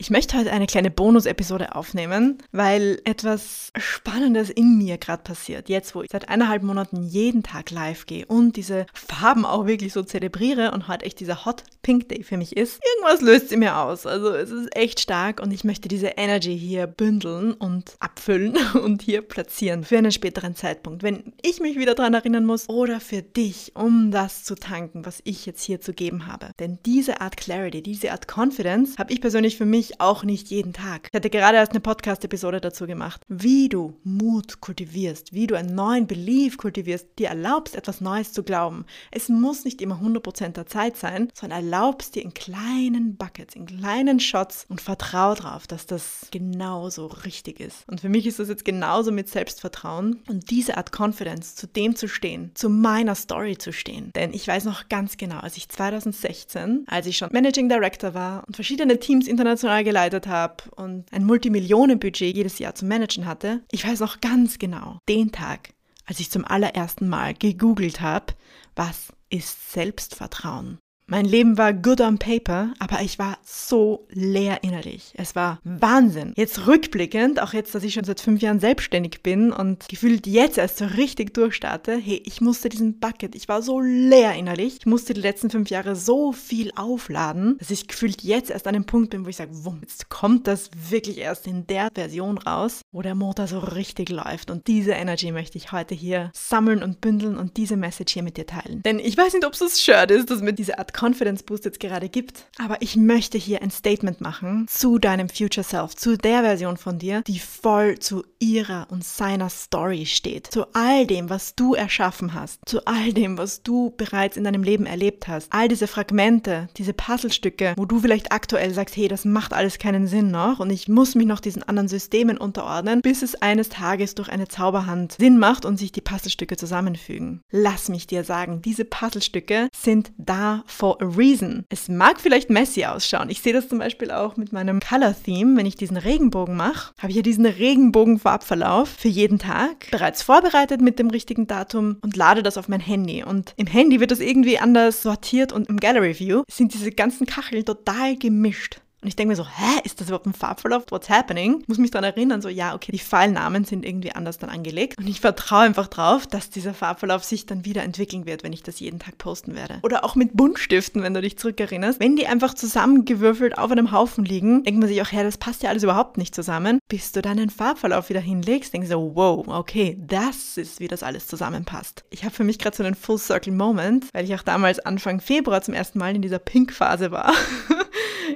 Ich möchte heute eine kleine Bonus-Episode aufnehmen, weil etwas Spannendes in mir gerade passiert. Jetzt, wo ich seit eineinhalb Monaten jeden Tag live gehe und diese Farben auch wirklich so zelebriere und heute echt dieser Hot Pink Day für mich ist, irgendwas löst sie mir aus. Also es ist echt stark und ich möchte diese Energy hier bündeln und abfüllen und hier platzieren für einen späteren Zeitpunkt, wenn ich mich wieder daran erinnern muss oder für dich, um das zu tanken, was ich jetzt hier zu geben habe. Denn diese Art Clarity, diese Art Confidence habe ich persönlich für mich auch nicht jeden Tag. Ich hatte gerade erst eine Podcast-Episode dazu gemacht, wie du Mut kultivierst, wie du einen neuen Belief kultivierst, dir erlaubst, etwas Neues zu glauben. Es muss nicht immer 100% der Zeit sein, sondern erlaubst dir in kleinen Buckets, in kleinen Shots und vertrau darauf, dass das genauso richtig ist. Und für mich ist das jetzt genauso mit Selbstvertrauen und diese Art Confidence, zu dem zu stehen, zu meiner Story zu stehen. Denn ich weiß noch ganz genau, als ich 2016, als ich schon Managing Director war und verschiedene Teams international geleitet habe und ein Multimillionenbudget jedes Jahr zu managen hatte, ich weiß noch ganz genau, den Tag, als ich zum allerersten Mal gegoogelt habe, was ist Selbstvertrauen? Mein Leben war good on paper, aber ich war so leer innerlich. Es war Wahnsinn. Jetzt rückblickend, auch jetzt, dass ich schon seit fünf Jahren selbstständig bin und gefühlt jetzt erst so richtig durchstarte, hey, ich musste diesen Bucket, ich war so leer innerlich. Ich musste die letzten fünf Jahre so viel aufladen, dass ich gefühlt jetzt erst an dem Punkt bin, wo ich sage, wumm, jetzt kommt das wirklich erst in der Version raus, wo der Motor so richtig läuft. Und diese Energy möchte ich heute hier sammeln und bündeln und diese Message hier mit dir teilen. Denn ich weiß nicht, ob es das Shirt ist, das mir diese Art Confidence Boost jetzt gerade gibt. Aber ich möchte hier ein Statement machen zu deinem Future Self, zu der Version von dir, die voll zu ihrer und seiner Story steht. Zu all dem, was du erschaffen hast. Zu all dem, was du bereits in deinem Leben erlebt hast. All diese Fragmente, diese Puzzlestücke, wo du vielleicht aktuell sagst, hey, das macht alles keinen Sinn noch und ich muss mich noch diesen anderen Systemen unterordnen, bis es eines Tages durch eine Zauberhand Sinn macht und sich die Puzzlestücke zusammenfügen. Lass mich dir sagen, diese Puzzlestücke sind da vor for a reason. Es mag vielleicht messy ausschauen. Ich sehe das zum Beispiel auch mit meinem Color Theme. Wenn ich diesen Regenbogen mache, habe ich ja diesen Regenbogen-Farbverlauf für jeden Tag bereits vorbereitet mit dem richtigen Datum und lade das auf mein Handy. Und im Handy wird das irgendwie anders sortiert und im Gallery View sind diese ganzen Kacheln total gemischt. Und ich denke mir so, hä, ist das überhaupt ein Farbverlauf? What's happening? Muss mich daran erinnern, so, ja, okay, die Pfeilnamen sind irgendwie anders dann angelegt. Und ich vertraue einfach drauf, dass dieser Farbverlauf sich dann wieder entwickeln wird, wenn ich das jeden Tag posten werde. Oder auch mit Buntstiften, wenn du dich zurückerinnerst. Wenn die einfach zusammengewürfelt auf einem Haufen liegen, denkt man sich auch, ja, das passt ja alles überhaupt nicht zusammen. Bis du deinen Farbverlauf wieder hinlegst, denkst du so, wow, okay, das ist, wie das alles zusammenpasst. Ich habe für mich gerade so einen Full Circle Moment, weil ich auch damals Anfang Februar zum ersten Mal in dieser Pink-Phase war.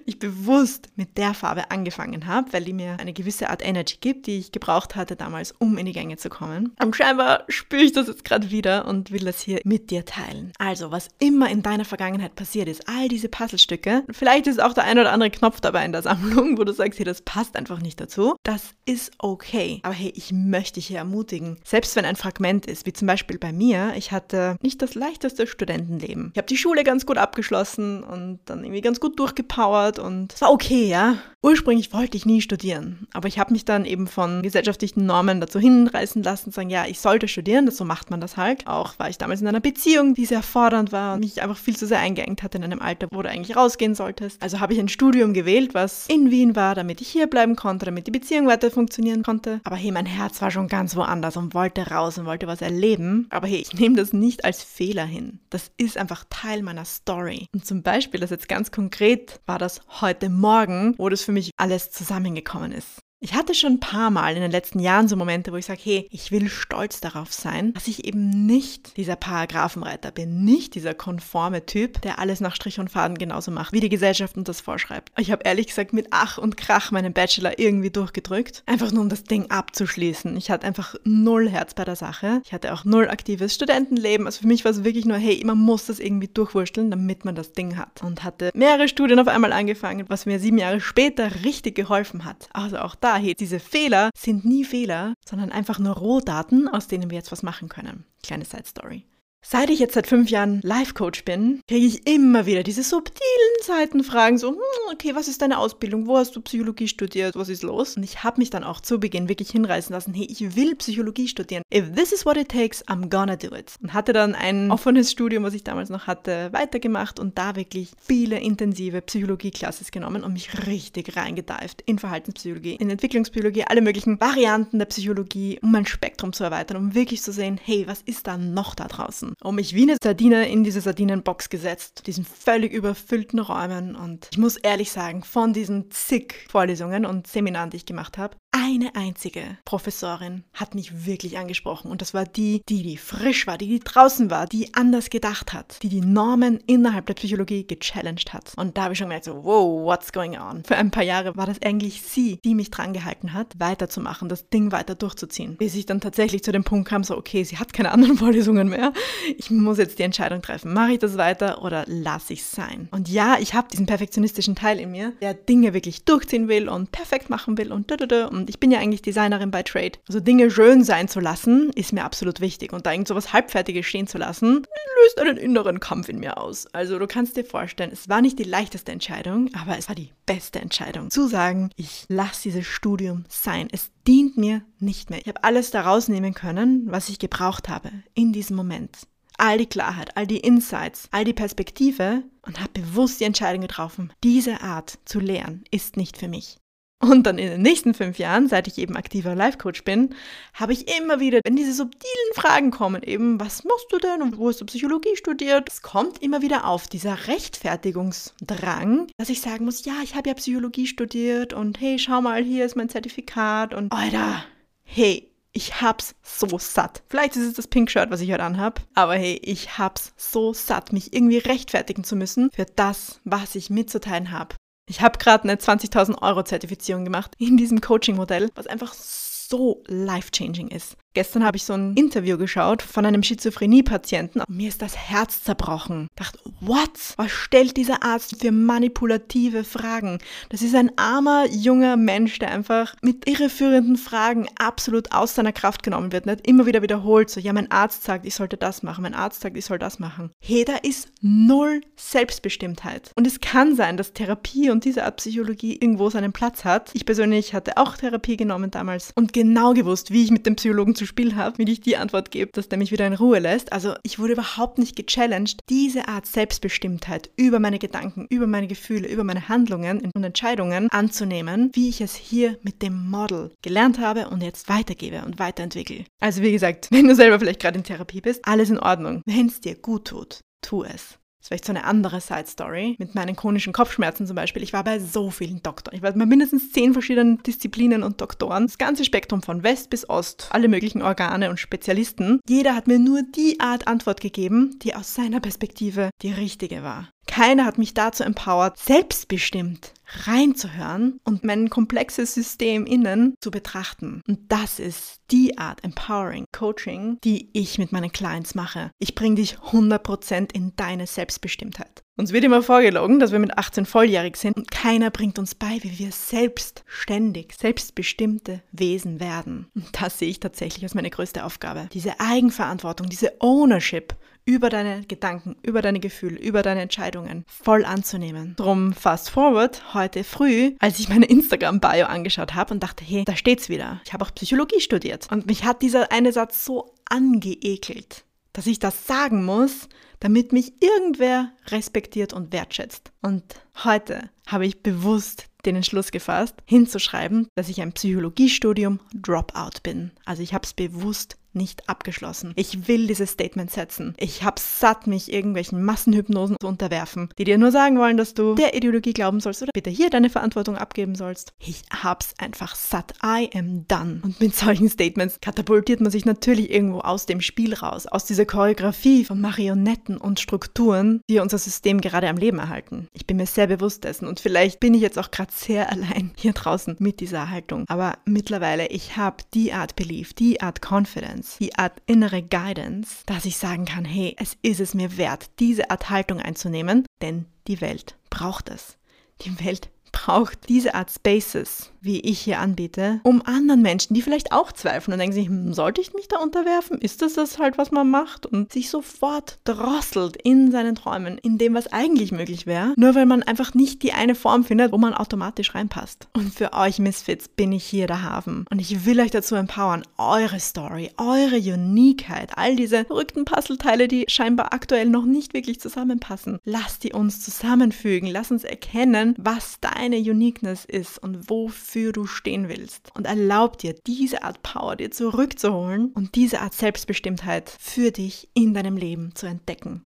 ich bewusst mit der Farbe angefangen habe, weil die mir eine gewisse Art Energy gibt, die ich gebraucht hatte damals, um in die Gänge zu kommen. Und scheinbar spüre ich das jetzt gerade wieder und will das hier mit dir teilen. Also, was immer in deiner Vergangenheit passiert ist, all diese Puzzlestücke, vielleicht ist auch der ein oder andere Knopf dabei in der Sammlung, wo du sagst, hey, das passt einfach nicht dazu. Das ist okay. Aber hey, ich möchte dich hier ermutigen, selbst wenn ein Fragment ist, wie zum Beispiel bei mir, ich hatte nicht das leichteste Studentenleben. Ich habe die Schule ganz gut abgeschlossen und dann irgendwie ganz gut durchgepowert angeschaut und es war okay, ja. Ursprünglich wollte ich nie studieren, aber ich habe mich dann eben von gesellschaftlichen Normen dazu hinreißen lassen, sagen, ja, ich sollte studieren, so macht man das halt. Auch war ich damals in einer Beziehung, die sehr fordernd war und mich einfach viel zu sehr eingeengt hatte in einem Alter, wo du eigentlich rausgehen solltest. Also habe ich ein Studium gewählt, was in Wien war, damit ich hier bleiben konnte, damit die Beziehung weiter funktionieren konnte. Aber hey, mein Herz war schon ganz woanders und wollte raus und wollte was erleben. Aber hey, ich nehme das nicht als Fehler hin. Das ist einfach Teil meiner Story. Und zum Beispiel, das jetzt ganz konkret war das heute Morgen, wo das für mich alles zusammengekommen ist. Ich hatte schon ein paar Mal in den letzten Jahren so Momente, wo ich sage, hey, ich will stolz darauf sein, dass ich eben nicht dieser Paragraphenreiter bin, nicht dieser konforme Typ, der alles nach Strich und Faden genauso macht, wie die Gesellschaft uns das vorschreibt. Ich habe ehrlich gesagt mit Ach und Krach meinen Bachelor irgendwie durchgedrückt, einfach nur um das Ding abzuschließen. Ich hatte einfach null Herz bei der Sache. Ich hatte auch null aktives Studentenleben. Also für mich war es wirklich nur, hey, man muss das irgendwie durchwursteln, damit man das Ding hat. Und hatte mehrere Studien auf einmal angefangen, was mir sieben Jahre später richtig geholfen hat. Also auch da daher, diese Fehler sind nie Fehler, sondern einfach nur Rohdaten, aus denen wir jetzt was machen können. Kleine Side Story. Seit ich jetzt seit fünf Jahren Life-Coach bin, kriege ich immer wieder diese subtilen Seitenfragen, so, hm, okay, was ist deine Ausbildung? Wo hast du Psychologie studiert? Was ist los? Und ich habe mich dann auch zu Beginn wirklich hinreißen lassen, hey, ich will Psychologie studieren. If this is what it takes, I'm gonna do it. Und hatte dann ein offenes Studium, was ich damals noch hatte, weitergemacht und da wirklich viele intensive Psychologie-Classes genommen und mich richtig reingedeift in Verhaltenspsychologie, in Entwicklungspsychologie, alle möglichen Varianten der Psychologie, um mein Spektrum zu erweitern, um wirklich zu sehen, hey, was ist da noch da draußen? Und mich wie eine Sardine in diese Sardinenbox gesetzt, diesen völlig überfüllten Räumen. Und ich muss ehrlich sagen, von diesen zig Vorlesungen und Seminaren, die ich gemacht habe, eine einzige Professorin hat mich wirklich angesprochen. Und das war die, die, die frisch war, die, die draußen war, die anders gedacht hat, die die Normen innerhalb der Psychologie gechallenged hat. Und da habe ich schon gemerkt, so, wow, what's going on? Für ein paar Jahre war das eigentlich sie, die mich dran gehalten hat, weiterzumachen, das Ding weiter durchzuziehen. Bis ich dann tatsächlich zu dem Punkt kam, so, okay, sie hat keine anderen Vorlesungen mehr ich muss jetzt die Entscheidung treffen. Mache ich das weiter oder lasse ich es sein? Und ja, ich habe diesen perfektionistischen Teil in mir, der Dinge wirklich durchziehen will und perfekt machen will und da, Und ich bin ja eigentlich Designerin bei Trade. Also Dinge schön sein zu lassen, ist mir absolut wichtig. Und da irgend so was Halbfertiges stehen zu lassen, löst einen inneren Kampf in mir aus. Also du kannst dir vorstellen, es war nicht die leichteste Entscheidung, aber es war die beste Entscheidung. Zu sagen, ich lasse dieses Studium sein. Es dient mir nicht mehr. Ich habe alles daraus nehmen können, was ich gebraucht habe in diesem Moment all die Klarheit, all die Insights, all die Perspektive und habe bewusst die Entscheidung getroffen, diese Art zu lehren ist nicht für mich. Und dann in den nächsten fünf Jahren, seit ich eben aktiver Life-Coach bin, habe ich immer wieder, wenn diese subtilen Fragen kommen, eben, was machst du denn und wo hast du Psychologie studiert? Es kommt immer wieder auf, dieser Rechtfertigungsdrang, dass ich sagen muss, ja, ich habe ja Psychologie studiert und hey, schau mal, hier ist mein Zertifikat und, Alter, hey, ich hab's so satt. Vielleicht ist es das Pink Shirt, was ich heute anhab, aber hey, ich hab's so satt, mich irgendwie rechtfertigen zu müssen für das, was ich mitzuteilen habe. Ich habe gerade eine 20.000 Euro Zertifizierung gemacht in diesem Coaching-Modell, was einfach so life-changing ist. Gestern habe ich so ein Interview geschaut von einem Schizophrenie-Patienten mir ist das Herz zerbrochen. Ich dachte, what? Was stellt dieser Arzt für manipulative Fragen? Das ist ein armer, junger Mensch, der einfach mit irreführenden Fragen absolut aus seiner Kraft genommen wird. Nicht immer wieder wiederholt, so, ja, mein Arzt sagt, ich sollte das machen, mein Arzt sagt, ich soll das machen. Hey, da ist null Selbstbestimmtheit. Und es kann sein, dass Therapie und diese Art Psychologie irgendwo seinen Platz hat. Ich persönlich hatte auch Therapie genommen damals und genau gewusst, wie ich mit dem Psychologen zu zu Spiel habe, wie ich die Antwort gebe, dass der mich wieder in Ruhe lässt. Also ich wurde überhaupt nicht gechallenged, diese Art Selbstbestimmtheit über meine Gedanken, über meine Gefühle, über meine Handlungen und Entscheidungen anzunehmen, wie ich es hier mit dem Model gelernt habe und jetzt weitergebe und weiterentwickle. Also wie gesagt, wenn du selber vielleicht gerade in Therapie bist, alles in Ordnung. Wenn es dir gut tut, tu es. Das ist vielleicht so eine andere Side-Story. Mit meinen chronischen Kopfschmerzen zum Beispiel. Ich war bei so vielen Doktoren. Ich war bei mindestens zehn verschiedenen Disziplinen und Doktoren. Das ganze Spektrum von West bis Ost. Alle möglichen Organe und Spezialisten. Jeder hat mir nur die Art Antwort gegeben, die aus seiner Perspektive die richtige war. Keiner hat mich dazu empowert, selbstbestimmt reinzuhören und mein komplexes System innen zu betrachten. Und das ist die Art Empowering Coaching, die ich mit meinen Clients mache. Ich bringe dich 100% in deine Selbstbestimmtheit. Uns wird immer vorgelogen, dass wir mit 18 volljährig sind und keiner bringt uns bei, wie wir selbstständig, selbstbestimmte Wesen werden. Und das sehe ich tatsächlich als meine größte Aufgabe. Diese Eigenverantwortung, diese Ownership über deine Gedanken, über deine Gefühle, über deine Entscheidungen voll anzunehmen. Drum fast forward heute früh, als ich meine Instagram-Bio angeschaut habe und dachte, hey, da steht's wieder. Ich habe auch Psychologie studiert und mich hat dieser eine Satz so angeekelt, dass ich das sagen muss, damit mich irgendwer respektiert und wertschätzt. Und heute habe ich bewusst den Entschluss gefasst, hinzuschreiben, dass ich ein Psychologiestudium Dropout bin. Also ich habe es bewusst nicht abgeschlossen. Ich will dieses Statement setzen. Ich hab's satt, mich irgendwelchen Massenhypnosen zu unterwerfen, die dir nur sagen wollen, dass du der Ideologie glauben sollst oder bitte hier deine Verantwortung abgeben sollst. Ich hab's einfach satt. I am done. Und mit solchen Statements katapultiert man sich natürlich irgendwo aus dem Spiel raus, aus dieser Choreografie von Marionetten und Strukturen, die unser System gerade am Leben erhalten. Ich bin mir sehr bewusst dessen und vielleicht bin ich jetzt auch gerade sehr allein hier draußen mit dieser Haltung. Aber mittlerweile, ich habe die Art Belief, die Art Confidence, Guidance, die Art innere Guidance, dass ich sagen kann, hey, es ist es mir wert, diese Art Haltung einzunehmen, denn die Welt braucht es. Die Welt braucht diese Art Spaces, wie ich hier anbiete, um anderen Menschen, die vielleicht auch zweifeln und denken sich, hm, sollte ich mich da unterwerfen? Ist das das halt, was man macht? Und sich sofort drosselt in seinen Träumen, in dem, was eigentlich möglich wäre, nur weil man einfach nicht die eine Form findet, wo man automatisch reinpasst. Und für euch Misfits bin ich hier der Hafen. Und ich will euch dazu empowern, eure Story, eure Uniqueheit, all diese verrückten Puzzleteile, die scheinbar aktuell noch nicht wirklich zusammenpassen, lasst die uns zusammenfügen. Lass uns erkennen, was dein deine Uniqueness ist und wofür du stehen willst. Und erlaub dir, diese Art Power dir zurückzuholen und diese Art Selbstbestimmtheit für dich in deinem Leben zu entdecken.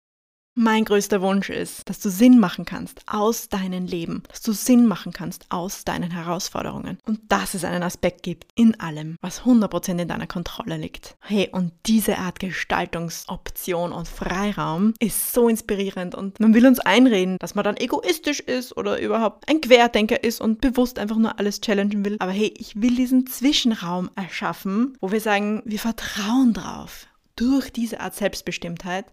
Mein größter Wunsch ist, dass du Sinn machen kannst aus deinem Leben, dass du Sinn machen kannst aus deinen Herausforderungen und dass es einen Aspekt gibt in allem, was 100% in deiner Kontrolle liegt. Hey, und diese Art Gestaltungsoption und Freiraum ist so inspirierend und man will uns einreden, dass man dann egoistisch ist oder überhaupt ein Querdenker ist und bewusst einfach nur alles challengen will. Aber hey, ich will diesen Zwischenraum erschaffen, wo wir sagen, wir vertrauen drauf. Durch diese Art Selbstbestimmtheit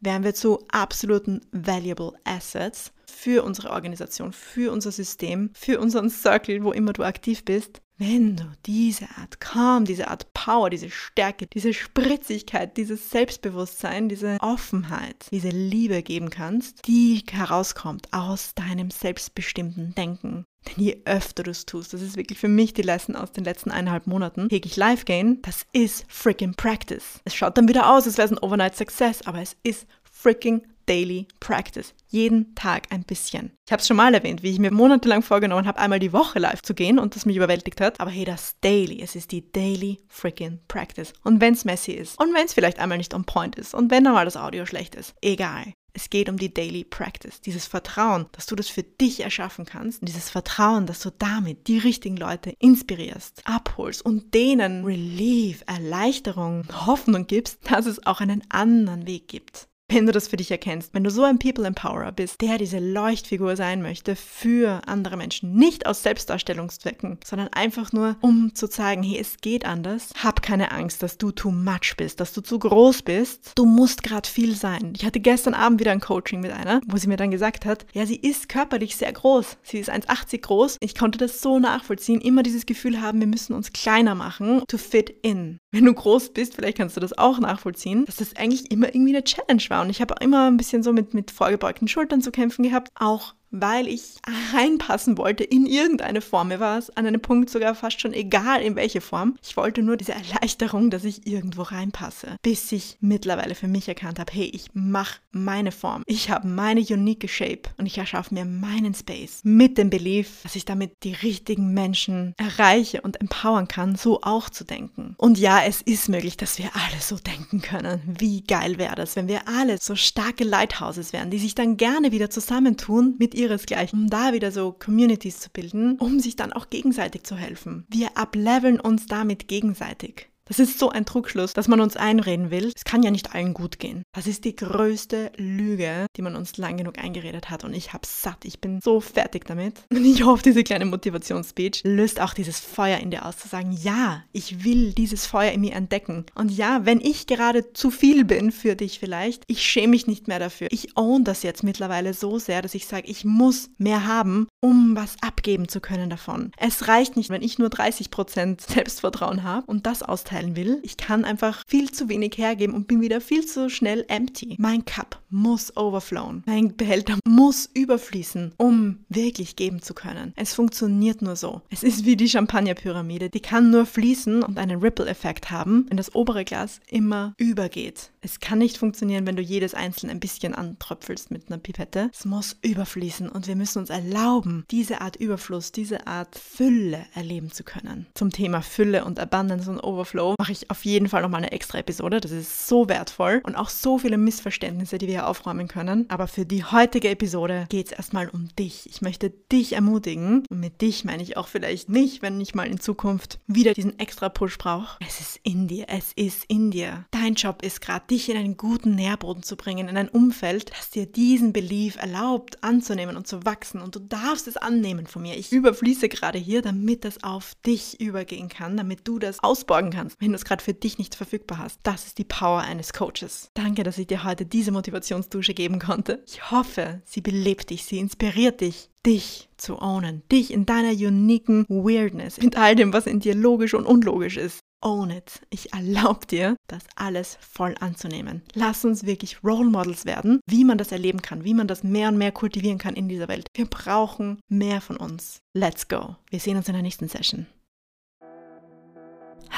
werden wir zu absoluten valuable Assets für unsere Organisation, für unser System, für unseren Circle, wo immer du aktiv bist. Wenn du diese Art Calm, diese Art Power, diese Stärke, diese Spritzigkeit, dieses Selbstbewusstsein, diese Offenheit, diese Liebe geben kannst, die herauskommt aus deinem selbstbestimmten Denken. Denn je öfter du es tust, das ist wirklich für mich die Lesson aus den letzten eineinhalb Monaten, täglich live gehen, das ist freaking Practice. Es schaut dann wieder aus, als wäre es ein Overnight Success, aber es ist freaking Daily Practice. Jeden Tag ein bisschen. Ich habe es schon mal erwähnt, wie ich mir monatelang vorgenommen habe, einmal die Woche live zu gehen und das mich überwältigt hat. Aber hey, das Daily, es ist die Daily freaking Practice. Und wenn es messy ist und wenn es vielleicht einmal nicht on point ist und wenn einmal das Audio schlecht ist, egal. Es geht um die Daily Practice, dieses Vertrauen, dass du das für dich erschaffen kannst, und dieses Vertrauen, dass du damit die richtigen Leute inspirierst, abholst und denen Relief, Erleichterung, Hoffnung gibst, dass es auch einen anderen Weg gibt wenn du das für dich erkennst, wenn du so ein People Empowerer bist, der diese Leuchtfigur sein möchte für andere Menschen, nicht aus Selbstdarstellungszwecken, sondern einfach nur, um zu zeigen, hey, es geht anders. Hab keine Angst, dass du too much bist, dass du zu groß bist. Du musst gerade viel sein. Ich hatte gestern Abend wieder ein Coaching mit einer, wo sie mir dann gesagt hat, ja, sie ist körperlich sehr groß. Sie ist 1,80 groß. Ich konnte das so nachvollziehen, immer dieses Gefühl haben, wir müssen uns kleiner machen to fit in. Wenn du groß bist, vielleicht kannst du das auch nachvollziehen, dass das eigentlich immer irgendwie eine Challenge war und ich habe immer ein bisschen so mit, mit vorgebeugten Schultern zu kämpfen gehabt, auch weil ich reinpassen wollte in irgendeine Form. Mir war es an einem Punkt sogar fast schon egal, in welche Form. Ich wollte nur diese Erleichterung, dass ich irgendwo reinpasse. Bis ich mittlerweile für mich erkannt habe, hey, ich mache meine Form. Ich habe meine unique Shape und ich erschaffe mir meinen Space mit dem Belief, dass ich damit die richtigen Menschen erreiche und empowern kann, so auch zu denken. Und ja, es ist möglich, dass wir alle so denken können. Wie geil wäre das, wenn wir alle so starke Lighthouses wären, die sich dann gerne wieder zusammentun mit ihresgleichen, um da wieder so Communities zu bilden, um sich dann auch gegenseitig zu helfen. Wir upleveln uns damit gegenseitig. Das ist so ein Trugschluss, dass man uns einreden will, es kann ja nicht allen gut gehen. Das ist die größte Lüge, die man uns lang genug eingeredet hat und ich hab's satt. Ich bin so fertig damit. Und ich hoffe, diese kleine Motivationsspeech löst auch dieses Feuer in dir aus, zu sagen, ja, ich will dieses Feuer in mir entdecken. Und ja, wenn ich gerade zu viel bin für dich vielleicht, ich schäme mich nicht mehr dafür. Ich own das jetzt mittlerweile so sehr, dass ich sage, ich muss mehr haben, um was abgeben zu können davon. Es reicht nicht, wenn ich nur 30% Selbstvertrauen habe und das austeilen will. Ich kann einfach viel zu wenig hergeben und bin wieder viel zu schnell empty. Mein Cup muss overflowen. Mein Behälter muss überfließen, um wirklich geben zu können. Es funktioniert nur so. Es ist wie die Champagnerpyramide. Die kann nur fließen und einen Ripple-Effekt haben, wenn das obere Glas immer übergeht. Es kann nicht funktionieren, wenn du jedes einzelne ein bisschen antröpfelst mit einer Pipette. Es muss überfließen und wir müssen uns erlauben, diese Art Überfluss, diese Art Fülle erleben zu können. Zum Thema Fülle und Abundance und Overflow mache ich auf jeden Fall nochmal eine extra Episode. Das ist so wertvoll und auch so viele Missverständnisse, die wir hier aufräumen können. Aber für die heutige Episode geht es erstmal um dich. Ich möchte dich ermutigen. Und mit dich meine ich auch vielleicht mich, wenn ich mal in Zukunft wieder diesen extra Push brauche. Es ist in dir. Es ist in dir. Dein Job ist gerade, dich in einen guten Nährboden zu bringen, in ein Umfeld, das dir diesen Belief erlaubt anzunehmen und zu wachsen. Und du darfst es annehmen von mir. Ich überfließe gerade hier, damit das auf dich übergehen kann, damit du das ausborgen kannst, wenn du es gerade für dich nicht verfügbar hast. Das ist die Power eines Coaches. Danke, dass ich dir heute diese Motivationsdusche geben konnte. Ich hoffe, sie belebt dich, sie inspiriert dich, dich zu ownen, dich in deiner uniken Weirdness, mit all dem, was in dir logisch und unlogisch ist. Own it. Ich erlaube dir, das alles voll anzunehmen. Lass uns wirklich Role Models werden, wie man das erleben kann, wie man das mehr und mehr kultivieren kann in dieser Welt. Wir brauchen mehr von uns. Let's go. Wir sehen uns in der nächsten Session.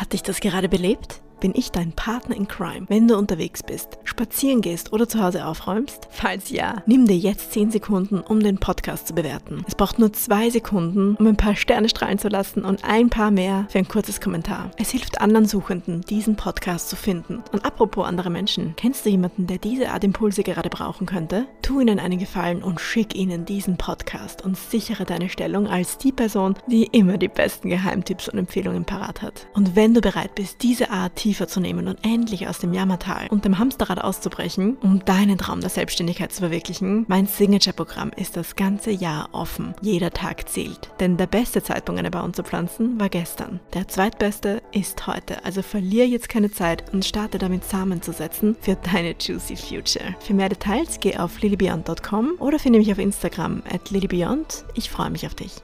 Hat dich das gerade belebt? Bin ich dein Partner in Crime, wenn du unterwegs bist, spazieren gehst oder zu Hause aufräumst? Falls ja, nimm dir jetzt 10 Sekunden, um den Podcast zu bewerten. Es braucht nur 2 Sekunden, um ein paar Sterne strahlen zu lassen und ein paar mehr für ein kurzes Kommentar. Es hilft anderen Suchenden, diesen Podcast zu finden. Und apropos andere Menschen, kennst du jemanden, der diese Art Impulse gerade brauchen könnte? Tu ihnen einen Gefallen und schick ihnen diesen Podcast und sichere deine Stellung als die Person, die immer die besten Geheimtipps und Empfehlungen parat hat. Und wenn du bereit bist, diese Art tiefer zu nehmen und endlich aus dem Jammertal und dem Hamsterrad auszubrechen, um deinen Traum der Selbstständigkeit zu verwirklichen, mein Signature-Programm ist das ganze Jahr offen. Jeder Tag zählt. Denn der beste Zeitpunkt, eine Baum zu pflanzen, war gestern. Der zweitbeste ist heute. Also verlier jetzt keine Zeit und starte damit Samen zu setzen für deine juicy Future. Für mehr Details geh auf lilybeyond.com oder finde mich auf Instagram at lilybeyond. Ich freue mich auf dich.